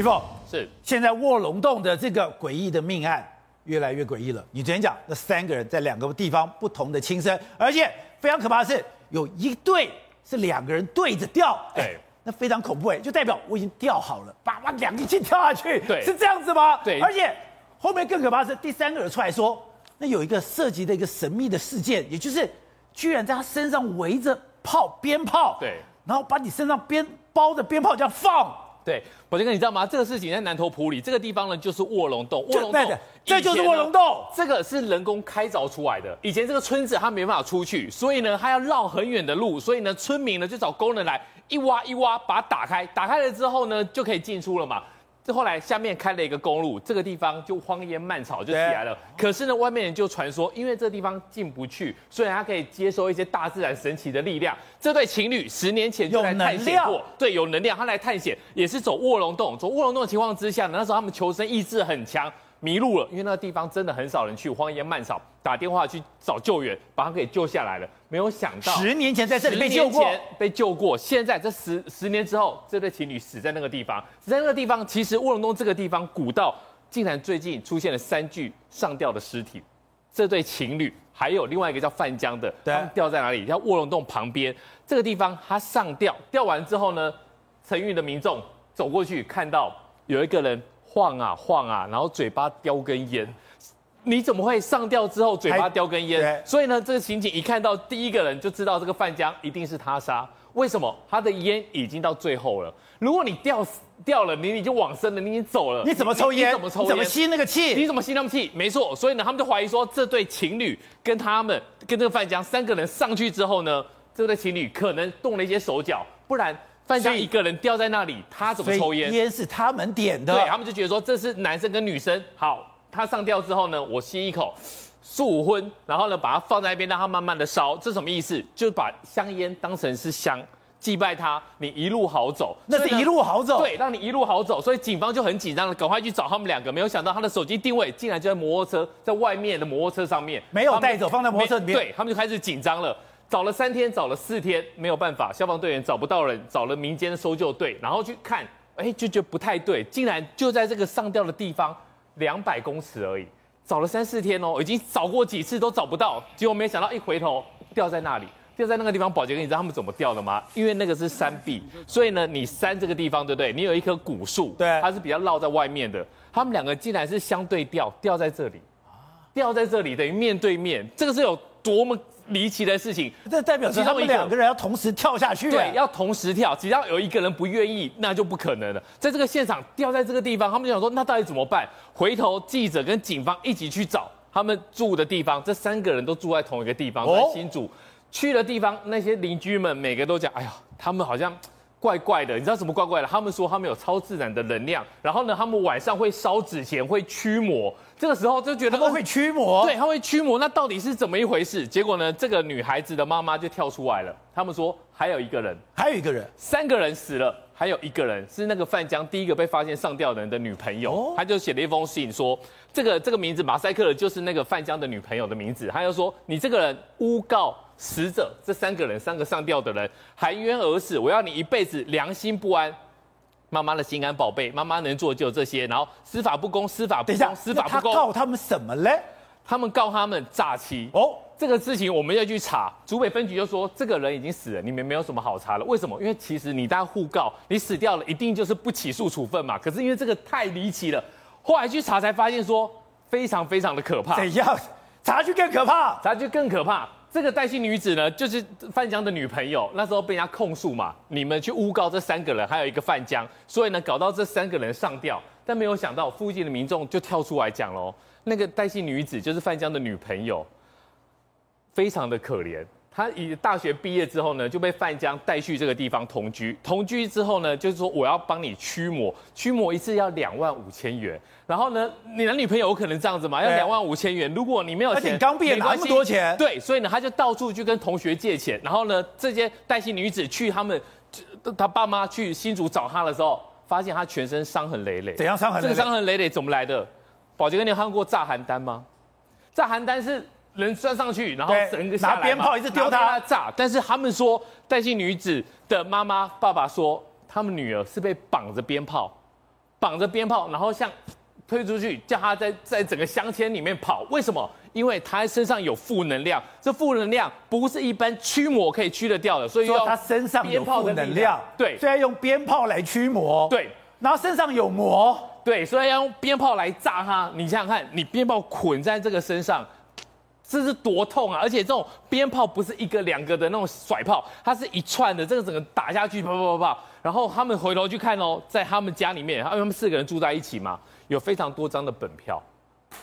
玉凤是现在卧龙洞的这个诡异的命案越来越诡异了。你昨天讲那三个人在两个地方不同的轻生，而且非常可怕的是有一对是两个人对着吊，对哎，那非常恐怖哎，就代表我已经吊好了，把把两个一起跳下去，对是这样子吗？对而且后面更可怕的是第三个人出来说，那有一个涉及的一个神秘的事件，也就是居然在他身上围着炮鞭炮，对，然后把你身上鞭包着鞭炮这样放。对，宝杰哥，你知道吗？这个事情在南头埔里这个地方呢，就是卧龙洞。卧龙洞，这就是卧龙洞。这个是人工开凿出来的。以前这个村子它没办法出去，所以呢，它要绕很远的路，所以呢，村民呢就找工人来一挖一挖，把它打开。打开了之后呢，就可以进出了嘛。这后来下面开了一个公路，这个地方就荒烟蔓草就起来了。可是呢，外面人就传说，因为这地方进不去，所以他可以接收一些大自然神奇的力量。这对情侣十年前就来探险过，对，有能量，他来探险也是走卧龙洞。走卧龙洞的情况之下呢，那时候他们求生意志很强。迷路了，因为那个地方真的很少人去，荒烟蔓草，打电话去找救援，把他给救下来了。没有想到，十年前在这里被救过，被救过。现在这十十年之后，这对情侣死在那个地方，死在那个地方。其实卧龙洞这个地方古道，竟然最近出现了三具上吊的尸体。这对情侣还有另外一个叫范江的，他们吊在哪里？叫卧龙洞旁边这个地方，他上吊，吊完之后呢，承运的民众走过去，看到有一个人。晃啊晃啊，然后嘴巴叼根烟，你怎么会上吊之后嘴巴叼根烟？所以呢，这个刑警一看到第一个人就知道这个范江一定是他杀。为什么？他的烟已经到最后了。如果你吊死掉了，你你就往生了，你已经走了，你怎么抽烟？你怎么抽？怎么吸那个气？你怎么吸那么气？没错，所以呢，他们就怀疑说，这对情侣跟他们跟这个范江三个人上去之后呢，这对情侣可能动了一些手脚，不然。范江一个人吊在那里，他怎么抽烟？烟是他们点的。对，他们就觉得说这是男生跟女生。好，他上吊之后呢，我吸一口，速荤，然后呢把它放在一边，让它慢慢的烧。这什么意思？就是把香烟当成是香，祭拜他，你一路好走。那是一路好走。对，让你一路好走。所以警方就很紧张了，赶快去找他们两个。没有想到他的手机定位竟然就在摩托车，在外面的摩托车上面，没有带走，放在摩托车里面。对，他们就开始紧张了。找了三天，找了四天，没有办法，消防队员找不到人，找了民间搜救队，然后去看，哎，就觉得不太对，竟然就在这个上吊的地方，两百公尺而已，找了三四天哦，已经找过几次都找不到，结果没想到一回头掉在那里，掉在那个地方。保洁哥，你知道他们怎么掉的吗？因为那个是山壁，所以呢，你山这个地方对不对？你有一棵古树，对，它是比较绕在外面的，他们两个竟然是相对吊，吊在这里，吊在这里等于面对面，这个是有多么？离奇的事情，这代表是他们两个人要同时跳下去。对，要同时跳，只要有一个人不愿意，那就不可能了。在这个现场掉在这个地方，他们就想说，那到底怎么办？回头记者跟警方一起去找他们住的地方，这三个人都住在同一个地方，在新竹。去的地方，那些邻居们每个都讲，哎呀，他们好像。怪怪的，你知道什么怪怪的？他们说他们有超自然的能量，然后呢，他们晚上会烧纸钱，会驱魔。这个时候就觉得他们会驱魔，对，他会驱魔。那到底是怎么一回事？结果呢，这个女孩子的妈妈就跳出来了。他们说还有一个人，还有一个人，三个人死了，还有一个人是那个范江第一个被发现上吊的人的女朋友。哦、他就写了一封信说，这个这个名字马赛克的就是那个范江的女朋友的名字。他就说你这个人诬告。死者这三个人，三个上吊的人含冤而死，我要你一辈子良心不安。妈妈的心肝宝贝，妈妈能做的就有这些。然后司法不公，司法不公，司法不公。他告他们什么嘞？他们告他们诈欺。哦，这个事情我们要去查。竹北分局就说这个人已经死了，你们没有什么好查了。为什么？因为其实你大家互告，你死掉了，一定就是不起诉处分嘛。可是因为这个太离奇了，后来去查才发现说非常非常的可怕。怎样？查去更可怕？查去更可怕。这个戴姓女子呢，就是范江的女朋友。那时候被人家控诉嘛，你们去诬告这三个人，还有一个范江，所以呢，搞到这三个人上吊。但没有想到，附近的民众就跳出来讲喽，那个戴姓女子就是范江的女朋友，非常的可怜。他以大学毕业之后呢，就被范江带去这个地方同居。同居之后呢，就是说我要帮你驱魔，驱魔一次要两万五千元。然后呢，你男女朋友有可能这样子吗？要两万五千元。如果你没有钱，刚毕业拿那么多钱，对，所以呢，他就到处去跟同学借钱。然后呢，这些带薪女子去他们他爸妈去新竹找他的时候，发现他全身伤痕累累。怎样伤痕累累？这个伤痕累累怎么来的？宝杰哥，你有看过炸邯郸吗？炸邯郸是。人钻上去，然后整个拿鞭炮一直丢他炸。但是他们说，戴姓女子的妈妈、爸爸说，他们女儿是被绑着鞭炮绑着鞭炮，然后像推出去，叫她在在整个乡间里面跑。为什么？因为他身上有负能量，这负能量不是一般驱魔可以驱得掉的，所以说她身上有负能量，对，所以要用鞭炮来驱魔，对，然后身上有魔，对，所以要用鞭炮来炸他。你想想看，你鞭炮捆在这个身上。这是多痛啊！而且这种鞭炮不是一个两个的那种甩炮，它是一串的，这个整个打下去，啪啪啪啪。然后他们回头去看哦，在他们家里面，他们四个人住在一起嘛，有非常多张的本票，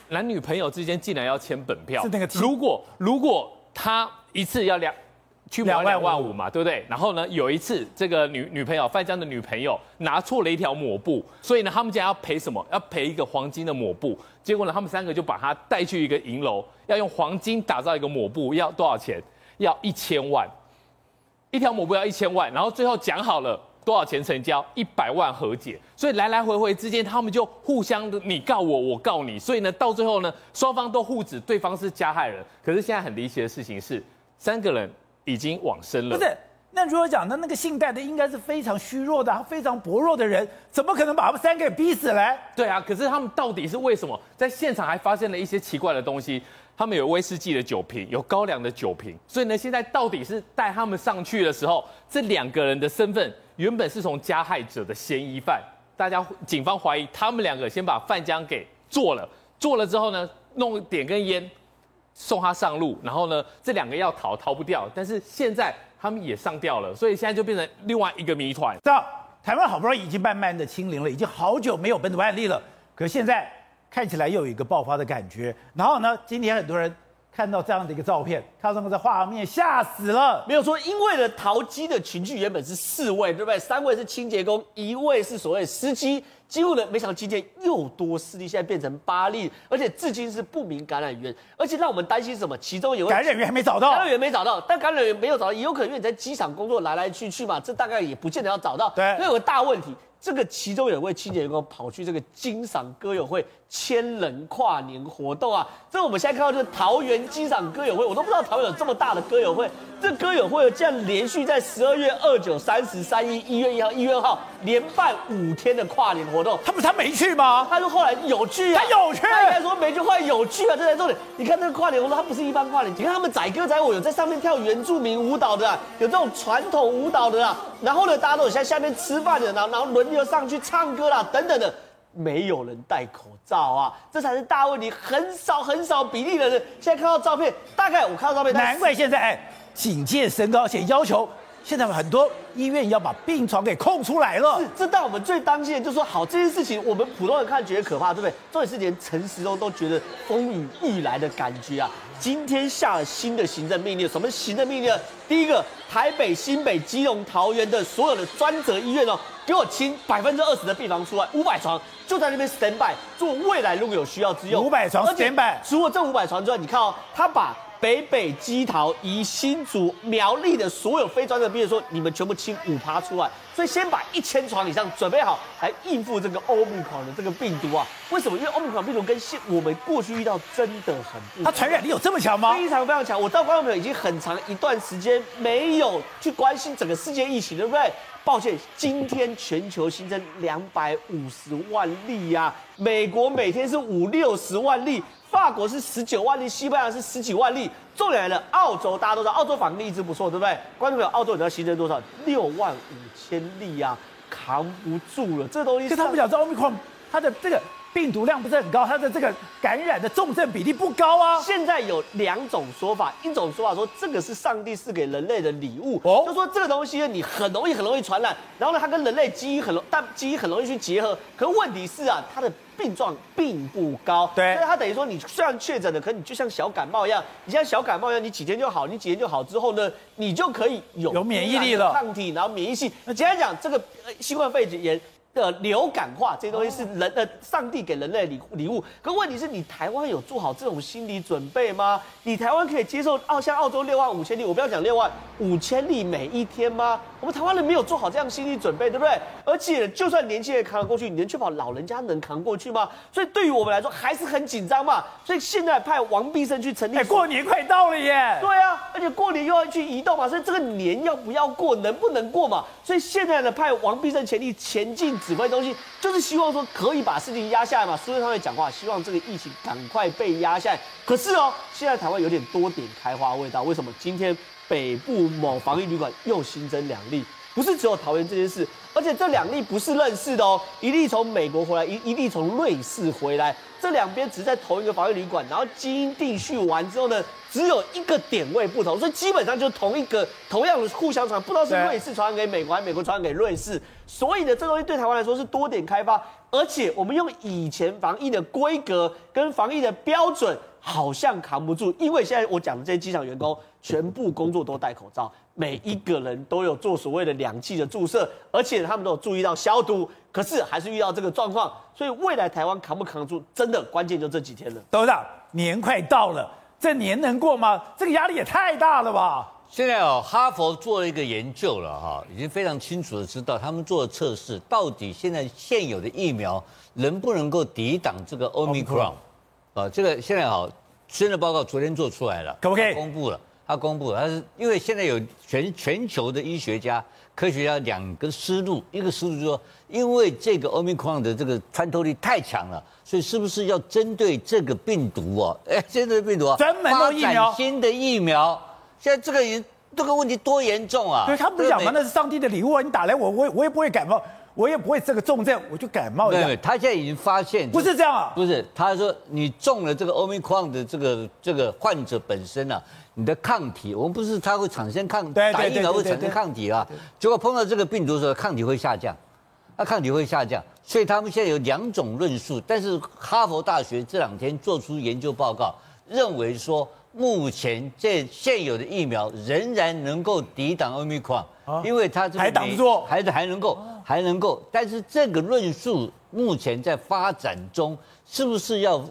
男女朋友之间竟然要签本票。是那个。如果如果他一次要两。去两万万五嘛，对不对？然后呢，有一次这个女女朋友范江的女朋友拿错了一条抹布，所以呢，他们家要赔什么？要赔一个黄金的抹布。结果呢，他们三个就把她带去一个银楼，要用黄金打造一个抹布，要多少钱？要一千万，一条抹布要一千万。然后最后讲好了多少钱成交？一百万和解。所以来来回回之间，他们就互相的你告我，我告你。所以呢，到最后呢，双方都互指对方是加害人。可是现在很离奇的事情是，三个人。已经往生了。不是，那如果讲的那个姓戴的应该是非常虚弱的、非常薄弱的人，怎么可能把他们三个给逼死嘞？对啊，可是他们到底是为什么？在现场还发现了一些奇怪的东西，他们有威士忌的酒瓶，有高粱的酒瓶，所以呢，现在到底是带他们上去的时候，这两个人的身份原本是从加害者的嫌疑犯，大家警方怀疑他们两个先把范江给做了，做了之后呢，弄点根烟。送他上路，然后呢，这两个要逃逃不掉，但是现在他们也上吊了，所以现在就变成另外一个谜团。这台湾好不容易已经慢慢的清零了，已经好久没有本土案例了，可现在看起来又有一个爆发的感觉。然后呢，今天很多人看到这样的一个照片，看到这个画面吓死了。没有说，因为呢，淘机的群聚原本是四位，对不对？三位是清洁工，一位是所谓司机。几乎呢，没想到今天又多四例，现在变成八例，而且至今是不明感染源，而且让我们担心什么？其中有感染源还没找到，感染源没找到，但感染源没有找到，也有可能因为你在机场工作来来去去嘛，这大概也不见得要找到。对，那有个大问题，这个其中有一位清洁员工跑去这个金赏歌友会千人跨年活动啊，这我们现在看到就是桃园机场歌友会，我都不知道桃园有这么大的歌友会。这歌友会竟然连续在十二月二九、三十、三一、一月一号、一月二号连办五天的跨年活动，他不是他没去吗？他说后来有去啊，他有去。他应该说没去，后来有去啊，这才重点。你看这个跨年活动，他不是一般跨年，你看他们载歌载舞，有在上面跳原住民舞蹈的，啊有这种传统舞蹈的啊。然后呢，大家都有在下面吃饭的，然后然后轮流上去唱歌啦，等等的，没有人戴口罩啊，这才是大问题。很少很少比例的人，现在看到照片，大概我看到照片，难怪现在哎。警戒升高，且要求现在很多医院要把病床给空出来了。是，这但我们最担心的就是说，好，这件事情我们普通人看觉得可怕，对不对？重点是连陈时中都觉得风雨欲来的感觉啊！今天下了新的行政命令，什么行政命令？第一个，台北、新北、基隆、桃园的所有的专责医院哦，给我清百分之二十的病房出来，五百床就在那边 stand by，做未来如果有需要之用。五百床 stand by，除了这五百床之外，你看哦，他把。北北基桃宜新竹苗栗的所有非专的毕业说，你们全部清五趴出来，所以先把一千床以上准备好，来应付这个欧米狂的这个病毒啊。为什么？因为欧米狂病毒跟现我们过去遇到真的很不，它传染力有这么强吗？非常非常强。我知道观众朋友已经很长一段时间没有去关心整个世界疫情，对不对？抱歉，今天全球新增两百五十万例呀、啊，美国每天是五六十万例。法国是十九万例，西班牙是十几万例。重点来了，澳洲大家都知道，澳洲防疫一直不错，对不对？观众朋友，澳洲你知道新增多少？六万五千例啊，扛不住了。这东西，就他不晓得奥密克戎，它的这个病毒量不是很高，它的这个感染的重症比例不高啊。现在有两种说法，一种说法说这个是上帝赐给人类的礼物，哦，就说这个东西你很容易很容易传染，然后呢，它跟人类基因很容，但基因很容易去结合。可问题是啊，它的。病状并不高，对，所以他等于说，你虽然确诊了，可你就像小感冒一样，你像小感冒一样，你几天就好，你几天就好之后呢，你就可以有有免疫力了，抗体，然后免疫性。那简单讲，这个新冠肺炎的流感化这些东西是人的上帝给人类的礼礼物，可问题是你台湾有做好这种心理准备吗？你台湾可以接受澳像澳洲六万五千例，我不要讲六万五千例每一天吗？我们台湾人没有做好这样心理准备，对不对？而且就算年轻人扛得过去，你能确保老人家能扛过去吗？所以对于我们来说还是很紧张嘛。所以现在派王必胜去成立，哎，过年快到了耶！对啊，而且过年又要去移动嘛，所以这个年要不要过，能不能过嘛？所以现在呢，派王必胜前力前进。指挥中心，就是希望说可以把事情压下来嘛。所以他会讲话，希望这个疫情赶快被压下来。可是哦，现在台湾有点多点开花味道。为什么？今天北部某防疫旅馆又新增两例，不是只有桃园这件事，而且这两例不是认识的哦，一例从美国回来，一一例从瑞士回来。这两边只在同一个防疫旅馆，然后基因定序完之后呢，只有一个点位不同，所以基本上就同一个同样的互相传，不知道是瑞士传染给美国，还是美国传染给瑞士。所以呢，这东西对台湾来说是多点开发，而且我们用以前防疫的规格跟防疫的标准，好像扛不住，因为现在我讲的这些机场员工全部工作都戴口罩，每一个人都有做所谓的两剂的注射，而且他们都有注意到消毒。可是还是遇到这个状况，所以未来台湾扛不扛得住，真的关键就这几天了。董事长，年快到了，这年能过吗？这个压力也太大了吧！现在哦，哈佛做了一个研究了哈，已经非常清楚的知道他们做的测试，到底现在现有的疫苗能不能够抵挡这个 Omicron 啊？这个现在好，新的报告昨天做出来了，可不可以公布了？他公布了，他是因为现在有全全球的医学家。科学家两个思路，一个思路就是说，因为这个 Omicron 的这个穿透力太强了，所以是不是要针对这个病毒哦？哎，针对病毒啊，专门的疫苗，新的疫苗。现在这个也这个问题多严重啊！对他不是讲吗？那是上帝的礼物啊！你打来我，我我也不会感冒，我也不会这个重症，我就感冒一下。对，他现在已经发现不是这样啊，不是，他说你中了这个 Omicron 的这个这个患者本身啊。你的抗体，我们不是它会产生抗，打疫苗会产生抗体啊。结果碰到这个病毒的时候，抗体会下降，那抗体会下降，所以他们现在有两种论述。但是哈佛大学这两天做出研究报告，认为说目前这现有的疫苗仍然能够抵挡奥密克戎，因为它这还挡不住，还是还能够还能够。但是这个论述目前在发展中，是不是要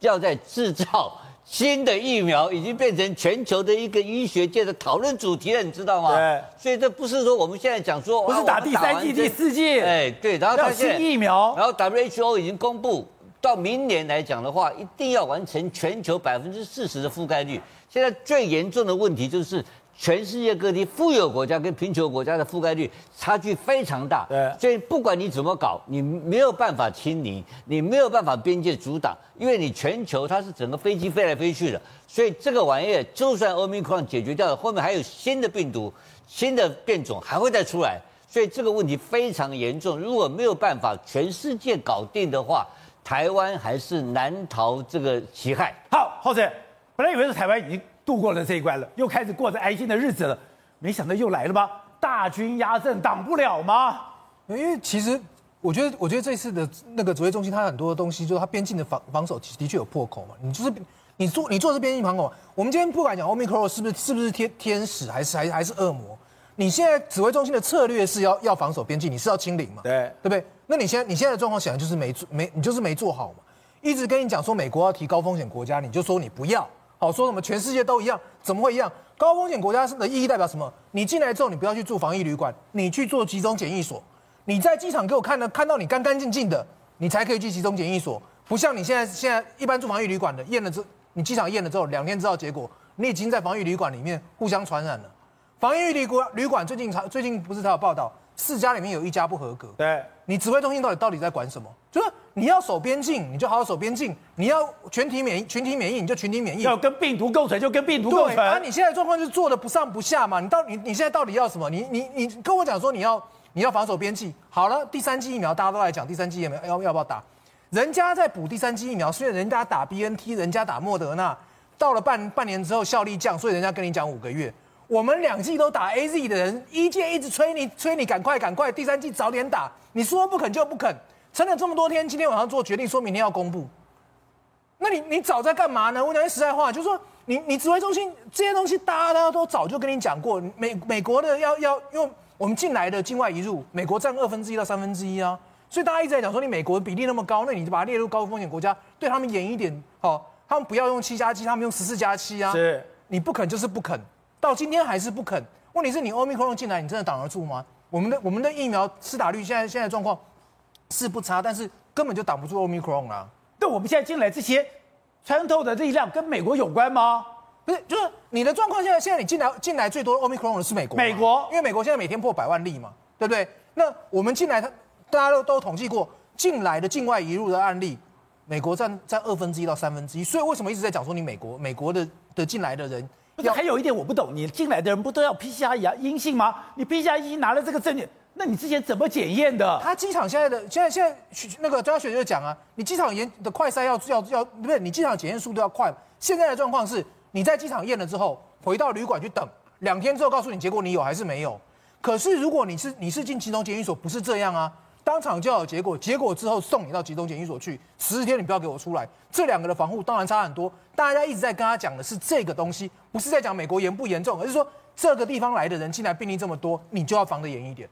要在制造？新的疫苗已经变成全球的一个医学界的讨论主题了，你知道吗？对。所以这不是说我们现在讲说，不是打第三剂、第四剂。哎，对。然后它新疫苗，然后 WHO 已经公布，到明年来讲的话，一定要完成全球百分之四十的覆盖率。现在最严重的问题就是。全世界各地富有国家跟贫穷国家的覆盖率差距非常大，对，所以不管你怎么搞，你没有办法清零，你没有办法边界阻挡，因为你全球它是整个飞机飞来飞去的，所以这个玩意儿就算 Omicron 解决掉了，后面还有新的病毒、新的变种还会再出来，所以这个问题非常严重。如果没有办法全世界搞定的话，台湾还是难逃这个其害。好，浩辰，本来以为是台湾已经。度过了这一关了，又开始过着安心的日子了，没想到又来了吧？大军压阵，挡不了吗？因为其实我觉得，我觉得这次的那个指挥中心，它很多的东西，就是它边境的防防守，的确有破口嘛。你就是你做你做这边境防口，我们今天不管讲 Omicron 是不是是不是天天使，还是还还是恶魔？你现在指挥中心的策略是要要防守边境，你是要清零嘛？对对不对？那你现在你现在的状况显然就是没做没你就是没做好嘛。一直跟你讲说美国要提高风险国家，你就说你不要。好说什么？全世界都一样，怎么会一样？高风险国家的意义代表什么？你进来之后，你不要去住防疫旅馆，你去做集中检疫所。你在机场给我看的，看到你干干净净的，你才可以去集中检疫所。不像你现在现在一般住防疫旅馆的，验了之，你机场验了之后，两天知道结果，你已经在防疫旅馆里面互相传染了。防疫旅馆旅馆最近才最近不是才有报道，四家里面有一家不合格。对，你指挥中心到底到底在管什么？就是。你要守边境，你就好好守边境；你要全体免疫，群体免疫，你就群体免疫。要跟病毒共存，就跟病毒共存。啊，你现在状况就是做的不上不下嘛。你到你你现在到底要什么？你你你跟我讲说你要你要防守边境。好了，第三剂疫苗大家都来讲第三剂疫苗要要不要打？人家在补第三剂疫苗，虽然人家打 BNT，人家打莫德纳，到了半半年之后效力降，所以人家跟你讲五个月。我们两剂都打 AZ 的人，一届一直催你催你赶快赶快，第三剂早点打。你说不肯就不肯。撑了这么多天，今天晚上做决定，说明天要公布。那你你早在干嘛呢？我讲句实在话，就是说你你指挥中心这些东西，大家都早就跟你讲过。美美国的要要，用我们进来的境外移入，美国占二分之一到三分之一啊，所以大家一直在讲说，你美国的比例那么高，那你就把它列入高风险国家，对他们严一点，好，他们不要用七加七，他们用十四加七啊。是，你不肯就是不肯，到今天还是不肯。问题是你欧米克隆进来，你真的挡得住吗？我们的我们的疫苗施打率现在现在状况。是不差，但是根本就挡不住 Omicron 啊！那，我们现在进来这些穿透的力量跟美国有关吗？不是，就是你的状况。现在现在你进来进来最多 Omicron 的是美国，美国，因为美国现在每天破百万例嘛，对不对？那我们进来，它大家都都统计过进来的境外移入的案例，美国占占二分之一到三分之一。所以为什么一直在讲说你美国美国的的进来的人？不是，还有一点我不懂，你进来的人不都要 PCR 阳阴性吗？你 PCR 阴性拿了这个证件，那你之前怎么检验的？他机场现在的现在现在那个专家学就讲啊，你机场验的快筛要要要不是你机场检验速度要快。现在的状况是，你在机场验了之后，回到旅馆去等两天之后告诉你结果你有还是没有。可是如果你是你是进集中检疫所，不是这样啊，当场就要有结果，结果之后送你到集中检疫所去，十四天你不要给我出来。这两个的防护当然差很多。大家一直在跟他讲的是这个东西，不是在讲美国严不严重，而是说这个地方来的人进来病例这么多，你就要防得严一点。